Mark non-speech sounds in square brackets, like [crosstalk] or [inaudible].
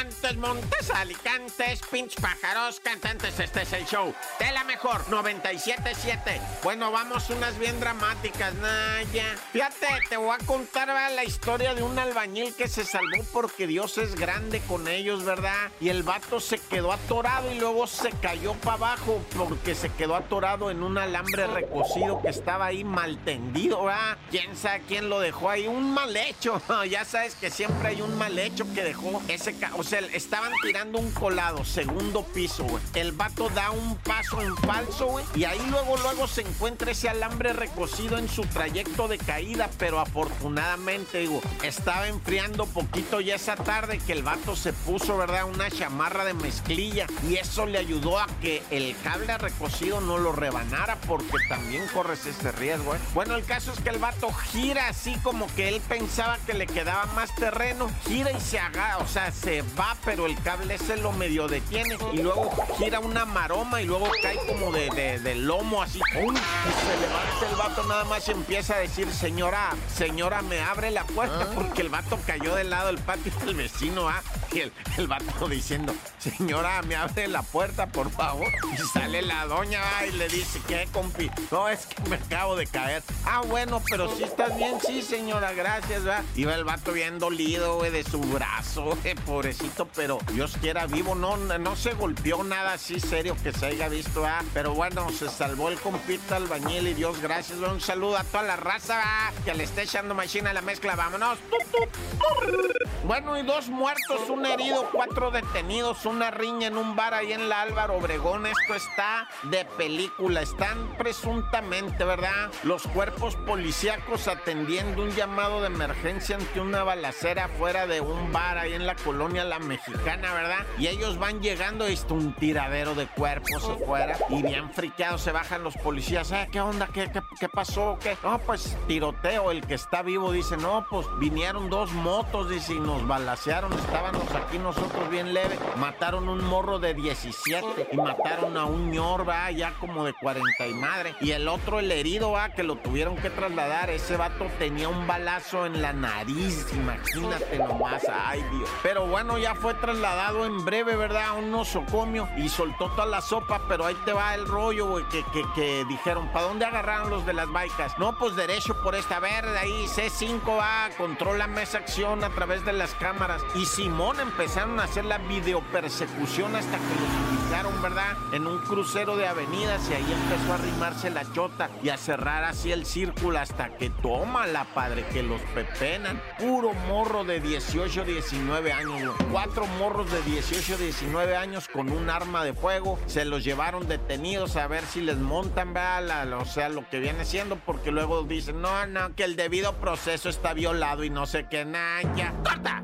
Montes, Montes, Alicantes, pinch pájaros, cantantes, este es el show de la mejor 977. Bueno, vamos unas bien dramáticas, Naya. Fíjate, te voy a contar la historia de un albañil que se salvó porque Dios es grande con ellos, ¿verdad? Y el vato se quedó atorado y luego se cayó para abajo porque se quedó atorado en un alambre recocido que estaba ahí mal tendido, ¿verdad? ¿Quién sabe quién lo dejó ahí? Un mal hecho. [laughs] ya sabes que siempre hay un mal hecho que dejó ese... O estaban tirando un colado, segundo piso, güey. El vato da un paso en falso, güey. Y ahí luego, luego se encuentra ese alambre recocido en su trayecto de caída. Pero afortunadamente, digo, estaba enfriando poquito ya esa tarde que el vato se puso, ¿verdad? Una chamarra de mezclilla. Y eso le ayudó a que el cable recocido no lo rebanara porque también corres ese riesgo, ¿eh? Bueno, el caso es que el vato gira así como que él pensaba que le quedaba más terreno. Gira y se haga, o sea, se va, pero el cable se lo medio detiene y luego gira una maroma y luego cae como de, de, lomo así. ¡Uy! Y se levanta el vato nada más y empieza a decir, señora, señora, me abre la puerta ah. porque el vato cayó del lado del patio del vecino, ¿ah? Y el, el vato diciendo, señora, me abre la puerta, por favor. Y sale la doña y le dice, ¿qué, compi? No, es que me acabo de caer. Ah, bueno, pero si estás bien, sí, señora, gracias, ¿verdad? Iba el vato bien dolido, güey, de su brazo, pobrecito, pero Dios quiera vivo, no, no se golpeó nada así serio que se haya visto, ¿ah? Pero bueno, se salvó el compita albañil y Dios gracias, un saludo a toda la raza, ¿ah? Que le esté echando machina a la mezcla, vámonos. Bueno, y dos muertos, un herido, cuatro detenidos, una riña en un bar ahí en la Álvaro Obregón. Esto está de película. Están presuntamente, ¿verdad? Los cuerpos policíacos atendiendo un llamado de emergencia ante una balacera fuera de un bar ahí en la colonia La Mexicana, ¿verdad? Y ellos van llegando y está un tiradero de cuerpos afuera y bien friqueados se bajan los policías. ¿Eh? ¿Qué onda? ¿Qué, pasó? ¿Qué? No, pues tiroteo. El que está vivo dice, no, pues vinieron dos motos, dice, y nos balacearon. Estábamos aquí nosotros bien leve. Mataron un morro de 17 y mataron a un ñor, va, ya como de 40 y madre. Y el otro, el herido, va, que lo tuvieron que trasladar. Ese vato tenía un balazo en la nariz, imagínate nomás, ay Dios. Pero bueno, ya fue trasladado en breve, ¿verdad? A un nosocomio y soltó toda la sopa, pero ahí te va el rollo, güey, que, dijeron, ¿para dónde agarraron los de las baicas? No, pues derecho por esta verde, ahí C5 va, controla esa acción a través de las cámaras. Y Simón empezaron a hacer la videopersecución hasta que los ubicaron, ¿verdad? En un crucero de avenidas y ahí empezó a arrimarse la chota y a cerrar así el círculo hasta que toma la padre, que los pepenan. Puro morro de 18, 19 años, cuatro morros de 18, 19 años con un arma de fuego. Se los llevaron detenidos a ver si les montan, ¿verdad? o sea, lo que viene siendo, porque luego dicen, no, no, que el debido proceso está violado y no sé qué, nada, ya. ¡Corta!